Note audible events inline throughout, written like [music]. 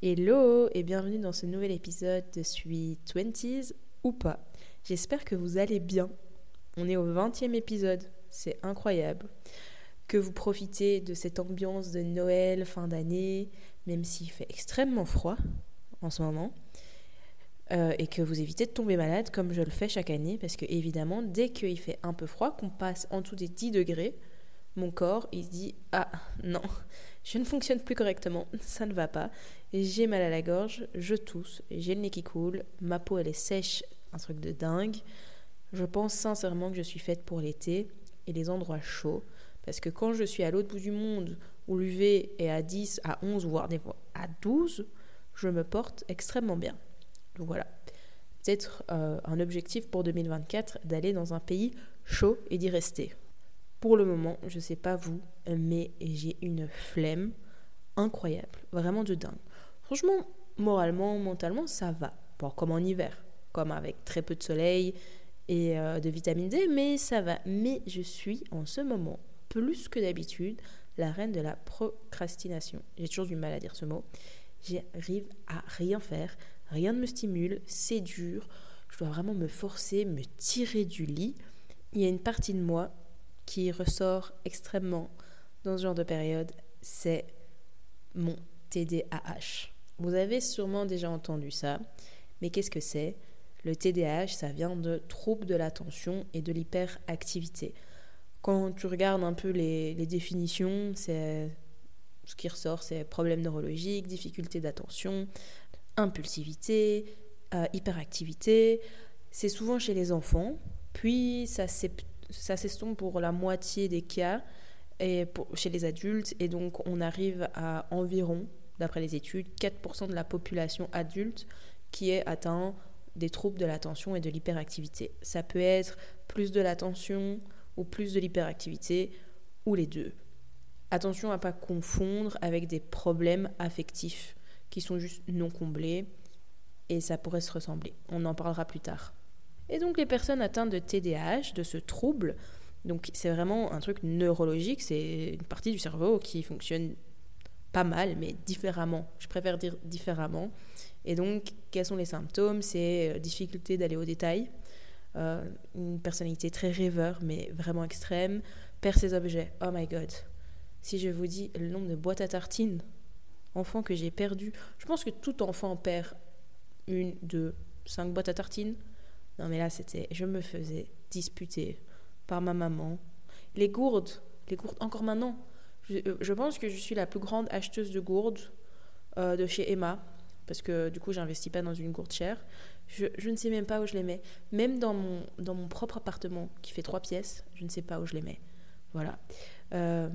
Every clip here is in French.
Hello et bienvenue dans ce nouvel épisode de Sweet Twenties ou pas. J'espère que vous allez bien. On est au 20e épisode, c'est incroyable. Que vous profitez de cette ambiance de Noël, fin d'année, même s'il fait extrêmement froid en ce moment. Euh, et que vous évitez de tomber malade comme je le fais chaque année, parce que évidemment, dès qu'il fait un peu froid, qu'on passe en dessous des 10 degrés, mon corps, il se dit Ah non, je ne fonctionne plus correctement, ça ne va pas. J'ai mal à la gorge, je tousse, j'ai le nez qui coule, ma peau elle est sèche, un truc de dingue. Je pense sincèrement que je suis faite pour l'été et les endroits chauds. Parce que quand je suis à l'autre bout du monde, où l'UV est à 10, à 11, voire des fois à 12, je me porte extrêmement bien. Donc voilà. Peut-être euh, un objectif pour 2024 d'aller dans un pays chaud et d'y rester. Pour le moment, je ne sais pas vous, mais j'ai une flemme incroyable, vraiment de dingue. Franchement, moralement, mentalement, ça va. Bon, comme en hiver, comme avec très peu de soleil et euh, de vitamine D, mais ça va. Mais je suis en ce moment, plus que d'habitude, la reine de la procrastination. J'ai toujours du mal à dire ce mot. J'arrive à rien faire, rien ne me stimule, c'est dur. Je dois vraiment me forcer, me tirer du lit. Il y a une partie de moi qui ressort extrêmement dans ce genre de période, c'est mon TDAH. Vous avez sûrement déjà entendu ça, mais qu'est-ce que c'est? Le TDAH, ça vient de troubles de l'attention et de l'hyperactivité. Quand tu regardes un peu les, définitions, c'est ce qui ressort, c'est problèmes neurologiques, difficultés d'attention, impulsivité, euh, hyperactivité. C'est souvent chez les enfants, puis ça s'est ça s'estompe pour la moitié des cas chez les adultes. Et donc, on arrive à environ, d'après les études, 4% de la population adulte qui est atteint des troubles de l'attention et de l'hyperactivité. Ça peut être plus de l'attention ou plus de l'hyperactivité ou les deux. Attention à ne pas confondre avec des problèmes affectifs qui sont juste non comblés et ça pourrait se ressembler. On en parlera plus tard. Et donc les personnes atteintes de TDAH, de ce trouble, donc c'est vraiment un truc neurologique, c'est une partie du cerveau qui fonctionne pas mal, mais différemment. Je préfère dire différemment. Et donc, quels sont les symptômes? C'est euh, difficulté d'aller au détail, euh, une personnalité très rêveur, mais vraiment extrême, perd ses objets. Oh my god. Si je vous dis le nombre de boîtes à tartines, enfants que j'ai perdu, je pense que tout enfant perd une, deux, cinq boîtes à tartines. Non, mais là, c'était. Je me faisais disputer par ma maman. Les gourdes, les gourdes, encore maintenant. Je, euh, pense que je suis la plus grande acheteuse de gourdes euh, de chez Emma. Parce que du coup, j'investis pas dans une gourde chère. Je, ne sais même pas où je les mets. Même dans mon, propre appartement, qui fait trois pièces, je ne sais pas où je les mets. Voilà. Euh,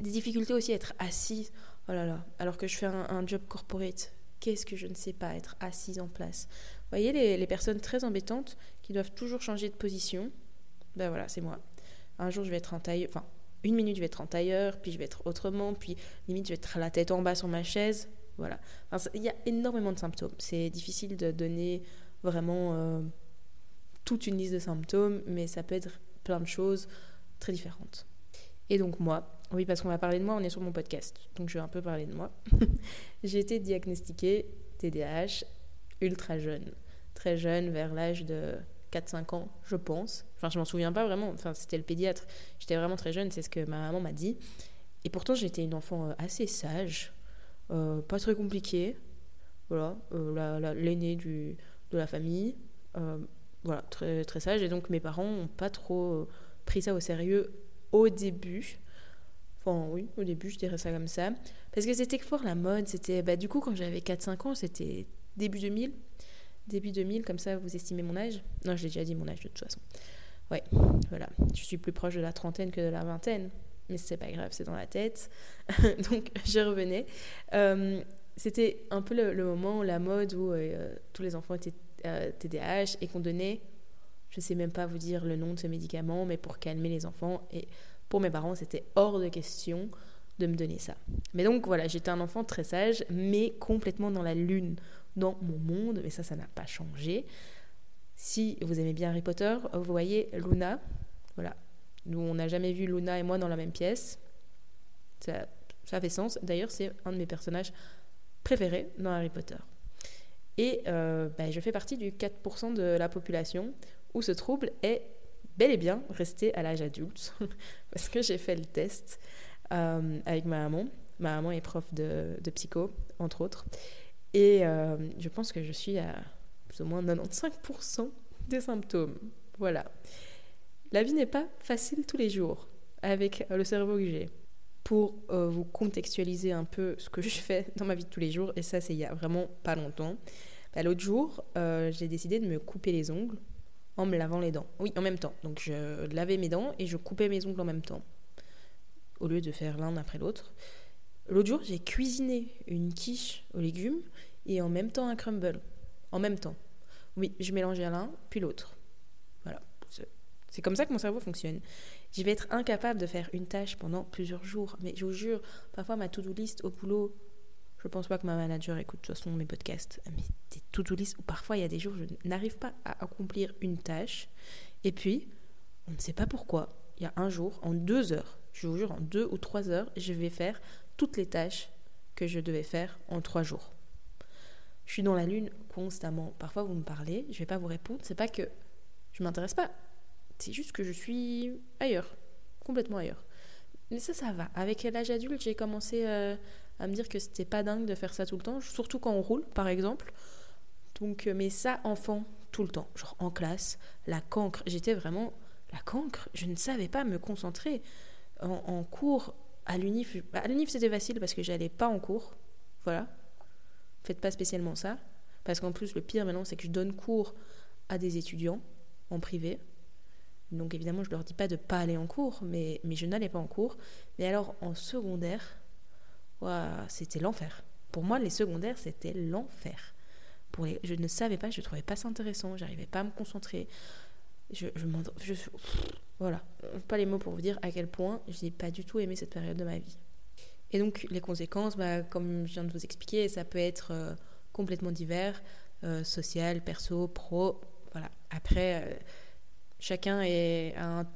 des difficultés aussi à être assise. Oh là là. Alors que je fais un, job corporate. Qu'est-ce que je ne sais pas être assise en place? Voyez les, personnes très embêtantes qui doivent toujours changer de position Ben voilà, c'est moi. Un jour, je vais être en tailleur, enfin, une minute, je vais être en tailleur, puis je vais être autrement, puis limite, je vais être la tête en bas sur ma chaise. Voilà. il y a énormément de symptômes. C'est difficile de donner vraiment euh, toute une liste de symptômes, mais ça peut être plein de choses très différentes. Et donc moi, oui, parce qu'on va parler de moi, on est sur mon podcast, donc je vais un peu parler de moi. [laughs] J'ai été diagnostiquée TDAH ultra jeune. Très jeune, vers l'âge de 4-5 ans, je pense. Enfin, je m'en souviens pas vraiment. Enfin, c'était le pédiatre. J'étais vraiment très jeune, c'est ce que ma maman m'a dit. Et pourtant, j'étais une enfant euh, assez sage, euh, pas très compliquée. Voilà, euh, l'aînée de la famille. voilà, très, très sage. Et donc, mes parents n'ont pas trop pris ça au sérieux au début. Enfin, oui, au début, je dirais ça comme ça. Parce que c'était fort la mode. C'était, bah, du coup, quand j'avais 4-5 ans, c'était début 2000. Début 2000, comme ça vous estimez mon âge. Non, je l'ai déjà dit mon âge de toute façon. Ouais, voilà. Je suis plus proche de la trentaine que de la vingtaine. Mais c'est pas grave, c'est dans la tête. [laughs] Donc, je revenais. Euh, c'était un peu le, moment, la mode où euh, tous les enfants étaient TDAH euh, et qu'on donnait, je sais même pas vous dire le nom de ce médicament, mais pour calmer les enfants. Et pour mes parents, c'était hors de question de me donner ça. Mais donc voilà, j'étais un enfant très sage, mais complètement dans la lune dans mon monde, mais ça, ça n'a pas changé. Si vous aimez bien Harry Potter, vous voyez Luna. Voilà. Nous, on n'a jamais vu Luna et moi dans la même pièce. Ça, ça fait sens. D'ailleurs, c'est un de mes personnages préférés dans Harry Potter. Et euh, bah, je fais partie du 4% de la population où ce trouble est bel et bien resté à l'âge adulte, [laughs] parce que j'ai fait le test euh, avec ma maman. Ma maman est prof de, de psycho, entre autres. Et euh, je pense que je suis à plus ou moins 95% des symptômes. Voilà. La vie n'est pas facile tous les jours avec le cerveau que j'ai. Pour euh, vous contextualiser un peu ce que je fais dans ma vie de tous les jours, et ça c'est il y a vraiment pas longtemps, bah, l'autre jour euh, j'ai décidé de me couper les ongles en me lavant les dents. Oui, en même temps. Donc je lavais mes dents et je coupais mes ongles en même temps, au lieu de faire l'un après l'autre. L'autre jour j'ai cuisiné une quiche aux légumes et en même temps un crumble. En même temps. Oui, je mélangeais l'un puis l'autre. Voilà. C'est comme ça que mon cerveau fonctionne. Je vais être incapable de faire une tâche pendant plusieurs jours. Mais je vous jure, parfois ma to-do list au boulot, je pense pas que ma manager écoute de toute façon mes podcasts, mais des to-do list où parfois il y a des jours je n'arrive pas à accomplir une tâche. Et puis, on ne sait pas pourquoi, il y a un jour, en deux heures, je vous jure, en deux ou trois heures, je vais faire toutes les tâches que je devais faire en trois jours. Je suis dans la lune constamment. Parfois, vous me parlez, je vais pas vous répondre. C'est pas que je m'intéresse pas. C'est juste que je suis ailleurs, complètement ailleurs. Mais ça, ça va. Avec l'âge adulte, j'ai commencé euh, à me dire que c'était pas dingue de faire ça tout le temps, surtout quand on roule, par exemple. Donc, euh, mais ça, enfant, tout le temps. Genre en classe, la cancre. J'étais vraiment la cancre. Je ne savais pas me concentrer. En, cours, à l'unif, à l'unif c'était facile parce que j'allais pas en cours. Voilà. Faites pas spécialement ça. Parce qu'en plus, le pire maintenant, c'est que je donne cours à des étudiants en privé. Donc évidemment, je leur dis pas de pas aller en cours, mais, mais je n'allais pas en cours. Mais alors, en secondaire, c'était l'enfer. Pour moi, les secondaires, c'était l'enfer. Pour je ne savais pas, je ne trouvais pas ça intéressant, j'arrivais pas à me concentrer. Je, je, je, voilà, pas les mots pour vous dire à quel point je n'ai pas du tout aimé cette période de ma vie. Et donc les conséquences, bah, comme je viens de vous expliquer, ça peut être euh, complètement divers, euh, social, perso, pro. Voilà. Après, euh, chacun est à un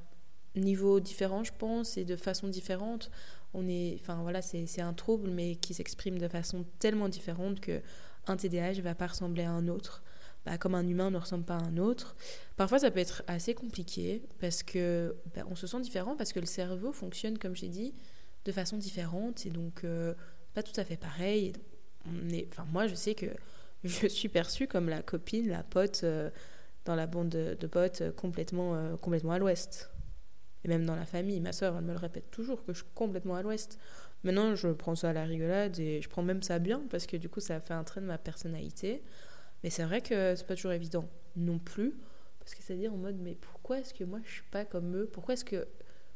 niveau différent, je pense, et de façon différente. On est, enfin voilà, c'est un trouble, mais qui s'exprime de façon tellement différente que un TDAH va pas ressembler à un autre. Bah, comme un humain ne ressemble pas à un autre. Parfois, ça peut être assez compliqué parce que bah, on se sent différent parce que le cerveau fonctionne, comme j'ai dit, de façon différente et donc euh, pas tout à fait pareil. Moi, je sais que [laughs] je suis perçue comme la copine, la pote euh, dans la bande de, potes euh, complètement, complètement à l'ouest. Et même dans la famille, ma soeur, elle me le répète toujours que je suis complètement à l'ouest. Maintenant, je prends ça à la rigolade et je prends même ça bien parce que du coup, ça fait un trait de ma personnalité. Mais c'est vrai que c'est pas toujours évident non plus. Parce que c'est-à-dire en mode, mais pourquoi est-ce que moi je suis pas comme eux? Pourquoi est-ce que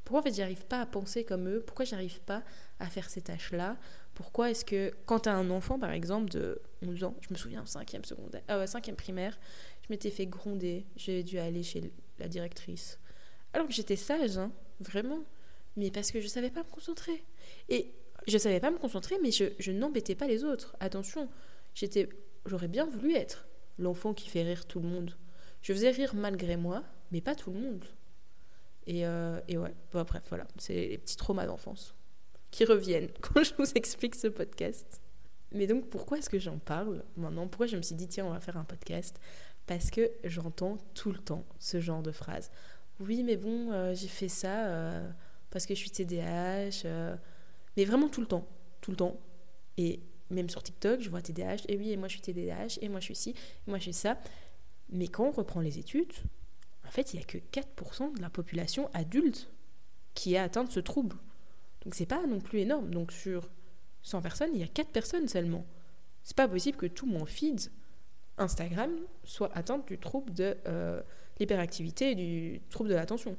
pourquoi en fait j'arrive pas à penser comme eux? Pourquoi j'arrive pas à faire ces tâches-là? Pourquoi est-ce que quand tu as un enfant par exemple de 11 ans, je me souviens 5e secondaire, ah primaire, je m'étais fait gronder, j'ai dû aller chez la directrice. Alors que j'étais sage, hein, vraiment, mais parce que je savais pas me concentrer. Et je savais pas me concentrer, mais je, je n'embêtais pas les autres. Attention, j'étais, j'aurais bien voulu être l'enfant qui fait rire tout le monde. Je faisais rire malgré moi, mais pas tout le monde. Et, euh, ouais, bref, voilà, c'est les petits traumas d'enfance qui reviennent [laughs] quand je vous explique ce podcast. Mais donc, pourquoi est-ce que j'en parle maintenant? Pourquoi je me suis dit, tiens, on va faire un podcast? Parce que j'entends tout le temps ce genre de phrases. Oui, mais bon, euh, j'ai fait ça euh, parce que je suis TDAH. mais vraiment tout le temps, tout le temps. Et même sur TikTok, je vois TDAH. Et oui, et moi je suis TDAH. Et moi je suis ci. Et moi je suis ça. Mais quand on reprend les études, en fait, il n'y a que 4% de la population adulte qui a atteint ce trouble. Donc c'est pas non plus énorme. Donc sur 100 personnes, il y a 4 personnes seulement. C'est pas possible que tout mon feed Instagram soit atteint du trouble de euh, l'hyperactivité et du trouble de l'attention.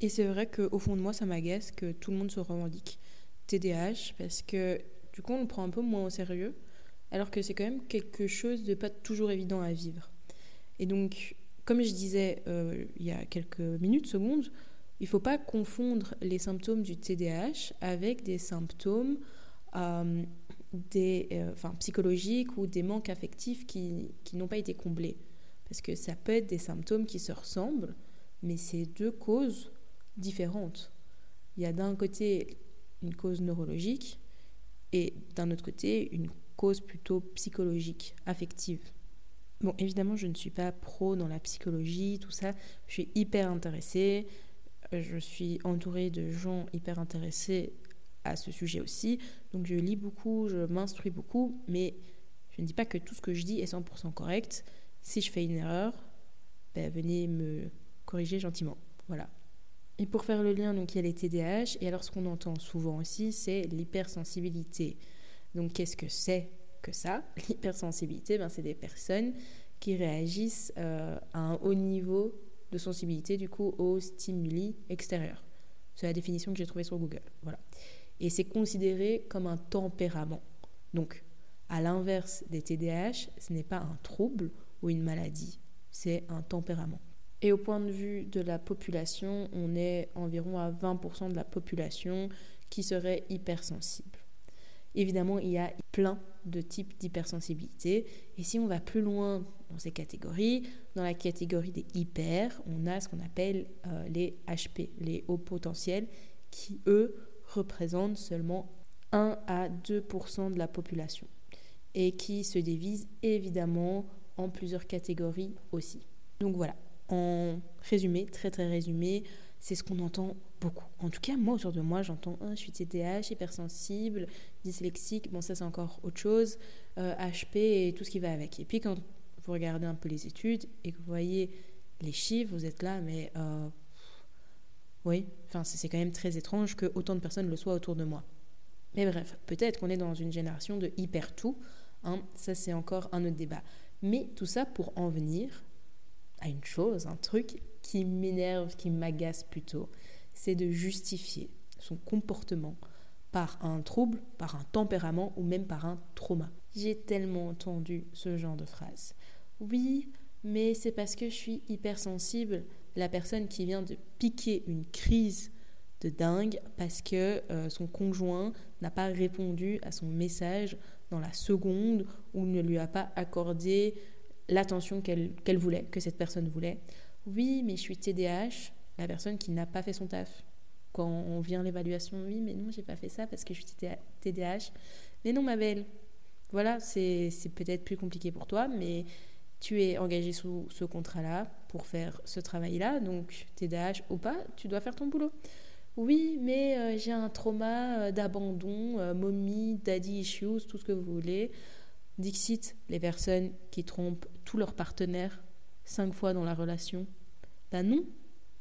Et c'est vrai qu'au fond de moi, ça m'agace que tout le monde se revendique TDAH parce que du coup, on le prend un peu moins au sérieux, alors que c'est quand même quelque chose de pas toujours évident à vivre. Et donc, comme je disais euh, il y a quelques minutes, secondes, il ne faut pas confondre les symptômes du TDAH avec des symptômes euh, des, euh, enfin, psychologiques ou des manques affectifs qui, qui n'ont pas été comblés. Parce que ça peut être des symptômes qui se ressemblent, mais c'est deux causes différentes. Il y a d'un côté une cause neurologique et d'un autre côté une cause plutôt psychologique, affective. Bon, évidemment, je ne suis pas pro dans la psychologie, tout ça. Je suis hyper intéressée. Je suis entourée de gens hyper intéressés à ce sujet aussi. Donc je lis beaucoup, je m'instruis beaucoup, mais je ne dis pas que tout ce que je dis est 100% correct. Si je fais une erreur, ben, venez me corriger gentiment. Voilà. Et pour faire le lien, donc il y a les TDAH, et alors ce qu'on entend souvent aussi, c'est l'hypersensibilité. Donc qu'est-ce que c'est que ça? [laughs] L'hypersensibilité, ben, c'est des personnes qui réagissent euh, à un haut niveau de sensibilité du coup aux stimuli extérieurs. C'est la définition que j'ai trouvée sur Google. Voilà. Et c'est considéré comme un tempérament. Donc, à l'inverse des TDAH, ce n'est pas un trouble ou une maladie, c'est un tempérament. Et au point de vue de la population, on est environ à 20% de la population qui serait hypersensible. Évidemment, il y a plein de types d'hypersensibilité. Et si on va plus loin dans ces catégories, dans la catégorie des hyper, on a ce qu'on appelle euh, les HP, les hauts potentiels, qui eux représentent seulement 1 à 2% de la population et qui se divisent évidemment en plusieurs catégories aussi. Donc voilà, en résumé, très très résumé, c'est ce qu'on entend beaucoup. En tout cas, moi, autour de moi, j'entends je suis TDAH, hypersensible, dyslexique, bon, ça c'est encore autre chose, HP euh, et tout ce qui va avec. Et puis quand vous regardez un peu les études et que vous voyez les chiffres, vous êtes là, mais euh, oui, enfin, c'est quand même très étrange que autant de personnes le soient autour de moi. Mais bref, peut-être qu'on est dans une génération de hyper tout, hein, ça c'est encore un autre débat. Mais tout ça pour en venir à une chose, un truc qui m'énerve, qui m'agace plutôt, c'est de justifier son comportement par un trouble, par un tempérament ou même par un trauma. J'ai tellement entendu ce genre de phrase. Oui, mais c'est parce que je suis hypersensible. La personne qui vient de piquer une crise de dingue parce que euh, son conjoint n'a pas répondu à son message dans la seconde ou ne lui a pas accordé l'attention qu'elle voulait, que cette personne voulait. Oui, mais je suis TDAH, la personne qui n'a pas fait son taf. Quand on vient l'évaluation, oui, mais non, j'ai pas fait ça parce que je suis TDAH. Mais non, ma belle. Voilà, c'est peut-être plus compliqué pour toi, mais tu es engagé sous ce contrat-là pour faire ce travail-là, donc TDAH ou pas, tu dois faire ton boulot. Oui, mais euh, j'ai un trauma euh, d'abandon, euh, mommy, daddy issues, tout ce que vous voulez. Dixit, les personnes qui trompent tous leurs partenaires cinq fois dans la relation. Ben non,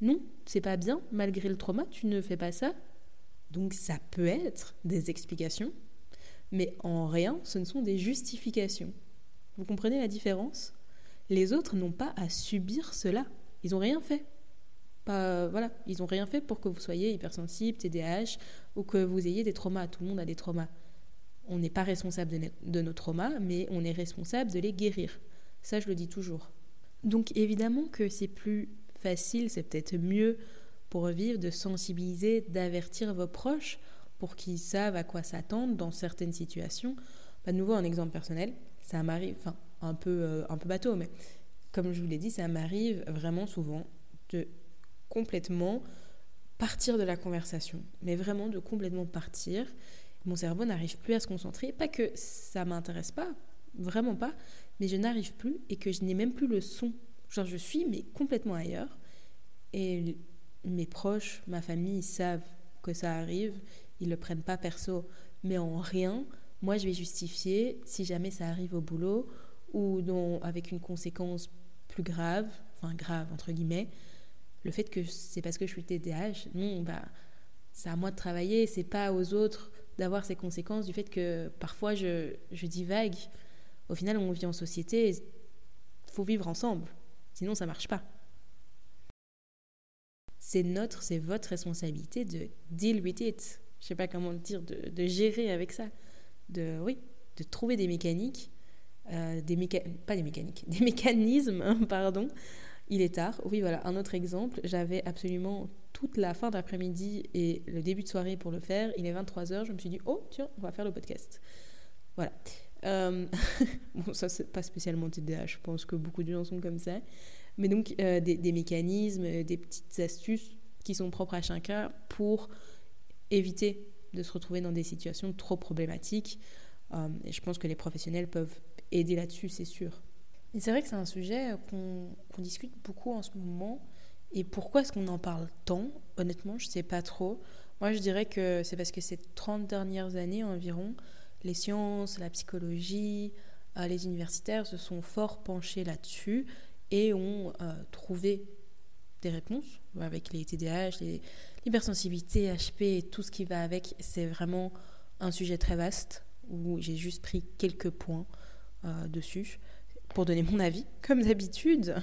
non, c'est pas bien, malgré le trauma, tu ne fais pas ça. Donc ça peut être des explications, mais en rien, ce ne sont des justifications. Vous comprenez la différence? Les autres n'ont pas à subir cela. Ils n'ont rien fait. Pas, voilà, ils n'ont rien fait pour que vous soyez hypersensible, TDAH ou que vous ayez des traumas. Tout le monde a des traumas. On n'est pas responsable de, nos traumas, mais on est responsable de les guérir. Ça, je le dis toujours. Donc évidemment que c'est plus facile, c'est peut-être mieux pour vivre de sensibiliser, d'avertir vos proches pour qu'ils savent à quoi s'attendre dans certaines situations. Pas de nouveau un exemple personnel, ça m'arrive, enfin un peu, euh, un peu bateau, mais comme je vous l'ai dit, ça m'arrive vraiment souvent de complètement partir de la conversation, mais vraiment de complètement partir mon cerveau n'arrive plus à se concentrer. Pas que ça m'intéresse pas, vraiment pas, mais je n'arrive plus et que je n'ai même plus le son. Genre, je suis mais complètement ailleurs. Et mes proches, ma famille, savent que ça arrive, ils le prennent pas perso, mais en rien, moi je vais justifier si jamais ça arrive au boulot ou avec une conséquence plus grave, enfin grave entre guillemets, le fait que c'est parce que je suis TDAH, non, bah c'est à moi de travailler, c'est pas aux autres d'avoir ces conséquences du fait que parfois je, je divague. Au final, on vit en société, il faut vivre ensemble, sinon ça marche pas. C'est notre, c'est votre responsabilité de deal with it. Je sais pas comment le dire, de, gérer avec ça. De, oui, de trouver des mécaniques, euh, des méca pas des mécaniques, [laughs] des mécanismes, pardon. Il est tard. Oui, voilà, un autre exemple. J'avais absolument toute la fin d'après-midi et le début de soirée pour le faire. Il est 23h, je me suis dit, oh, tiens, on va faire le podcast. Voilà. Euh, [laughs] bon, ça, c'est pas spécialement TDA, je pense que beaucoup de gens sont comme ça. Mais donc, euh, des, mécanismes, euh, des petites astuces qui sont propres à chacun pour éviter de se retrouver dans des situations trop problématiques. Et je pense que les professionnels peuvent aider là-dessus, c'est sûr. C'est vrai que c'est un sujet qu'on discute beaucoup en ce moment. Et pourquoi est-ce qu'on en parle tant? Honnêtement, je ne sais pas trop. Moi, je dirais que c'est parce que ces 30 dernières années environ, les sciences, la psychologie, euh, les universitaires se sont fort penchés là-dessus et ont euh, trouvé des réponses avec les TDAH, l'hypersensibilité, HP et tout ce qui va avec. C'est vraiment un sujet très vaste où j'ai juste pris quelques points euh, dessus pour donner mon avis, comme d'habitude.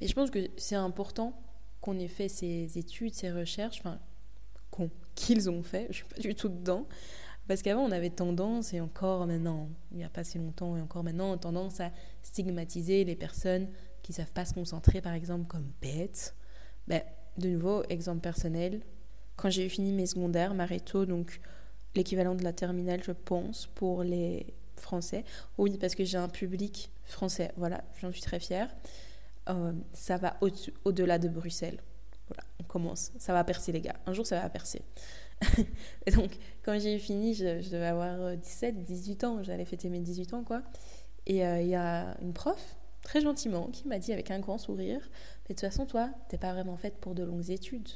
Et je pense que c'est important qu'on ait fait ces études, ces recherches, enfin, qu'ils ont fait, je suis pas du tout dedans, parce qu'avant on avait tendance, et encore maintenant, il n'y a pas si longtemps, et encore maintenant, tendance à stigmatiser les personnes qui savent pas se concentrer, par exemple, comme bêtes. Ben, de nouveau, exemple personnel, quand j'ai fini mes secondaires, Mareto, donc l'équivalent de la terminale, je pense, pour les Français. Oui, parce que j'ai un public français, voilà, j'en suis très fière. Euh, ça va au-delà de Bruxelles. Voilà, on commence. Ça va percer, les gars. Un jour, ça va percer. [laughs] et donc, quand j'ai fini, je, devais avoir 17, euh, 18 ans. J'allais fêter mes 18 ans, quoi. Et euh, il y a une prof, très gentiment, qui m'a dit avec un grand sourire Mais de toute façon, toi, t'es pas vraiment faite pour de longues études.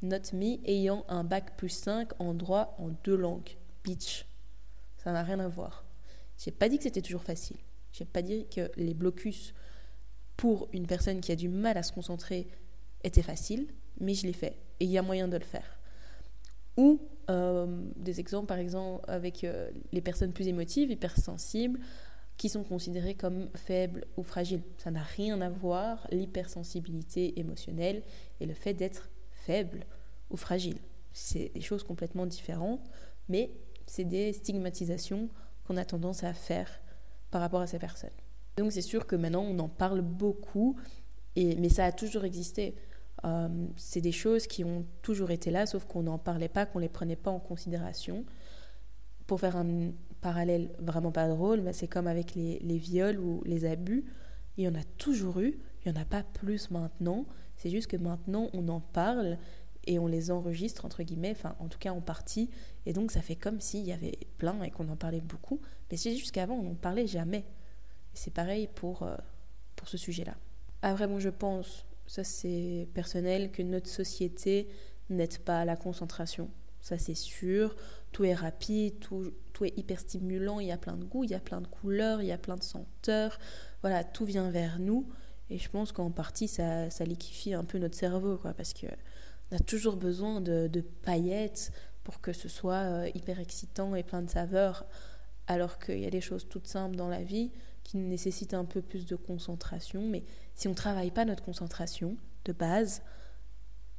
Note me ayant un bac plus 5 en droit en deux langues. Bitch. Ça n'a rien à voir. J'ai pas dit que c'était toujours facile. J'ai pas dit que les blocus pour une personne qui a du mal à se concentrer étaient faciles, mais je l'ai fait. Et il y a moyen de le faire. Ou euh, des exemples, par exemple, avec euh, les personnes plus émotives, hypersensibles, qui sont considérées comme faibles ou fragiles. Ça n'a rien à voir, l'hypersensibilité émotionnelle et le fait d'être faible ou fragile. C'est des choses complètement différentes, mais c'est des stigmatisations qu'on a tendance à faire par rapport à ces personnes. Donc c'est sûr que maintenant on en parle beaucoup, mais ça a toujours existé. Euh, c'est des choses qui ont toujours été là, sauf qu'on n'en parlait pas, qu'on ne les prenait pas en considération. Pour faire un parallèle vraiment pas drôle, bah, c'est comme avec les, les, viols ou les abus. Il y en a toujours eu, il n'y en a pas plus maintenant. C'est juste que maintenant on en parle et on les enregistre, entre guillemets, enfin en tout cas en partie. Et donc ça fait comme s'il y avait plein et qu'on en parlait beaucoup. Mais c'est juste qu'avant on n'en parlait jamais. Et c'est pareil pour, euh, pour ce sujet-là. Après, bon, je pense ça c'est personnel, que notre société n'aide pas à la concentration. Ça c'est sûr. Tout est rapide, tout, tout est hyper stimulant, il y a plein de goûts, il y a plein de couleurs, il y a plein de senteurs. Voilà, tout vient vers nous. Et je pense qu'en partie, ça, ça liquifie un peu notre cerveau, quoi, parce qu'on a toujours besoin de, paillettes pour que ce soit euh, hyper excitant et plein de saveurs, alors qu'il y a des choses toutes simples dans la vie qui nécessitent un peu plus de concentration, mais si on ne travaille pas notre concentration de base,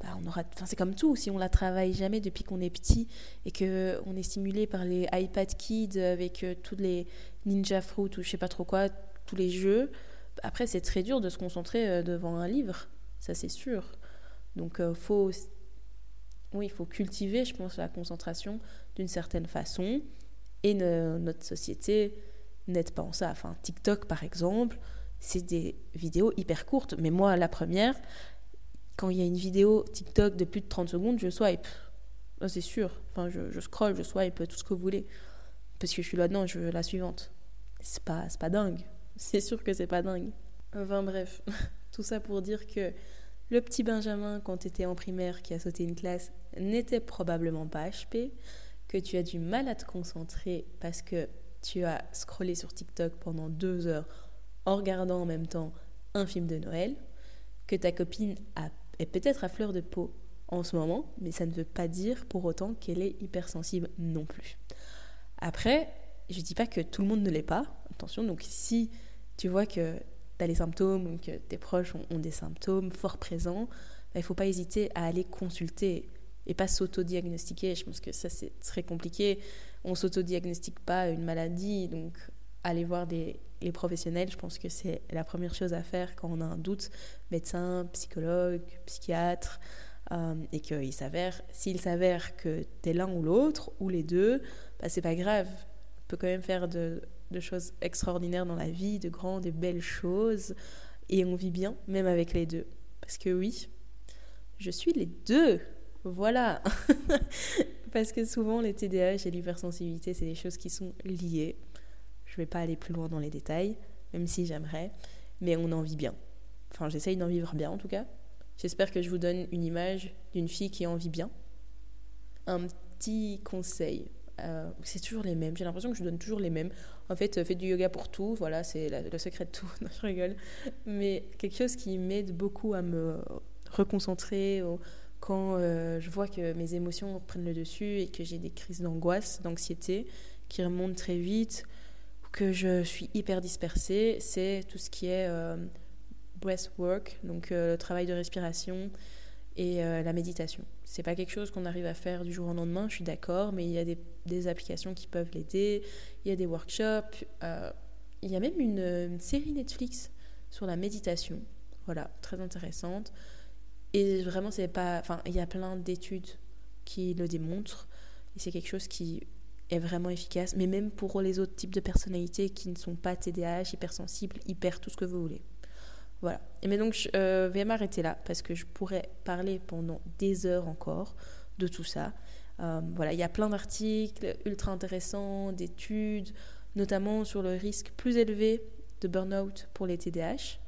bah on aura, enfin c'est comme tout, si on la travaille jamais depuis qu'on est petit et que on est stimulé par les iPad Kids avec euh, tous les Ninja Fruit ou je sais pas trop quoi, tous les jeux, après c'est très dur de se concentrer euh, devant un livre, ça c'est sûr. Donc euh, faut, oui, il faut cultiver, je pense, la concentration d'une certaine façon et notre société n'aide pas en ça. Enfin TikTok par exemple c'est des vidéos hyper courtes. Mais moi, la première, quand il y a une vidéo TikTok de plus de 30 secondes, je swipe. C'est sûr. Enfin, je, je scroll, je swipe, tout ce que vous voulez. Parce que je suis là, dedans je veux la suivante. C'est pas, pas dingue. [laughs] C'est sûr que c'est pas dingue. Enfin bref, [laughs] tout ça pour dire que le petit Benjamin, quand tu étais en primaire, qui a sauté une classe, n'était probablement pas HP, que tu as du mal à te concentrer parce que tu as scrollé sur TikTok pendant deux heures en regardant en même temps un film de Noël, que ta copine est peut-être à fleur de peau en ce moment, mais ça ne veut pas dire pour autant qu'elle est hypersensible non plus. Après, je ne dis pas que tout le monde ne l'est pas, attention, donc si tu vois que les symptômes ou que tes proches ont, des symptômes fort présents, bah, il ne faut pas hésiter à aller consulter et pas s'auto-diagnostiquer. Je pense que ça c'est très compliqué. On s'auto-diagnostique pas une maladie, donc aller voir les professionnels, je pense que c'est la première chose à faire quand on a un doute, médecin, psychologue, psychiatre, euh, et qu'il s'avère, s'il s'avère que tu es l'un ou l'autre, ou les deux, bah, c'est pas grave. On peut quand même faire de, de, choses extraordinaires dans la vie, de grandes et belles choses, et on vit bien, même avec les deux. Parce que oui, je suis les deux. Voilà. [laughs] Parce que souvent, les TDAH et l'hypersensibilité, c'est des choses qui sont liées. Je vais pas aller plus loin dans les détails, même si j'aimerais, mais on en vit bien. Enfin, j'essaye d'en vivre bien en tout cas. J'espère que je vous donne une image d'une fille qui en vit bien. Un petit conseil. Euh, c'est toujours les mêmes. J'ai l'impression que je donne toujours les mêmes. En fait, euh, faites du yoga pour tout. Voilà, c'est le secret de tout. [laughs] non, je rigole. Mais quelque chose qui m'aide beaucoup à me reconcentrer quand euh, je vois que mes émotions prennent le dessus et que j'ai des crises d'angoisse, d'anxiété qui remontent très vite, ou que je suis hyper dispersée, c'est tout ce qui est breathwork, donc le travail de respiration et la méditation. C'est pas quelque chose qu'on arrive à faire du jour au lendemain, je suis d'accord, mais il y a des, applications qui peuvent l'aider, il y a des workshops, euh, il y a même une, série Netflix sur la méditation, voilà, très intéressante. Et vraiment, c'est pas, enfin, il y a plein d'études qui le démontrent, et c'est quelque chose qui est vraiment efficace, mais même pour les autres types de personnalités qui ne sont pas TDAH, hypersensibles, hyper tout ce que vous voulez. Voilà. Et mais donc, je euh, vais m'arrêter là parce que je pourrais parler pendant des heures encore de tout ça. Euh, voilà, il y a plein d'articles ultra intéressants, d'études, notamment sur le risque plus élevé de burn-out pour les TDAH.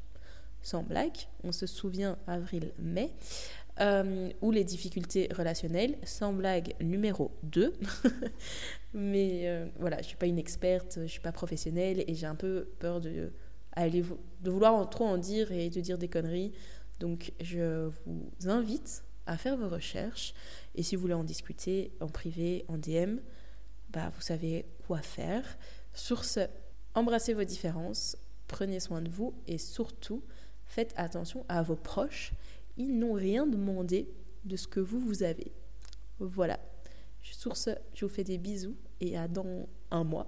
Sans blague, on se souvient avril-mai. Euh, ou les difficultés relationnelles, sans blague numéro 2. [laughs] Mais voilà, je ne suis pas une experte, je ne suis pas professionnelle et j'ai un peu peur de de vouloir trop en dire et de dire des conneries. Donc je vous invite à faire vos recherches et si vous voulez en discuter en privé, en DM, bah, vous savez quoi faire. Sur ce, embrassez vos différences, prenez soin de vous et surtout faites attention à vos proches. Ils n'ont rien demandé de ce que vous, vous avez. Voilà. Sur ce, je vous fais des bisous et à dans un mois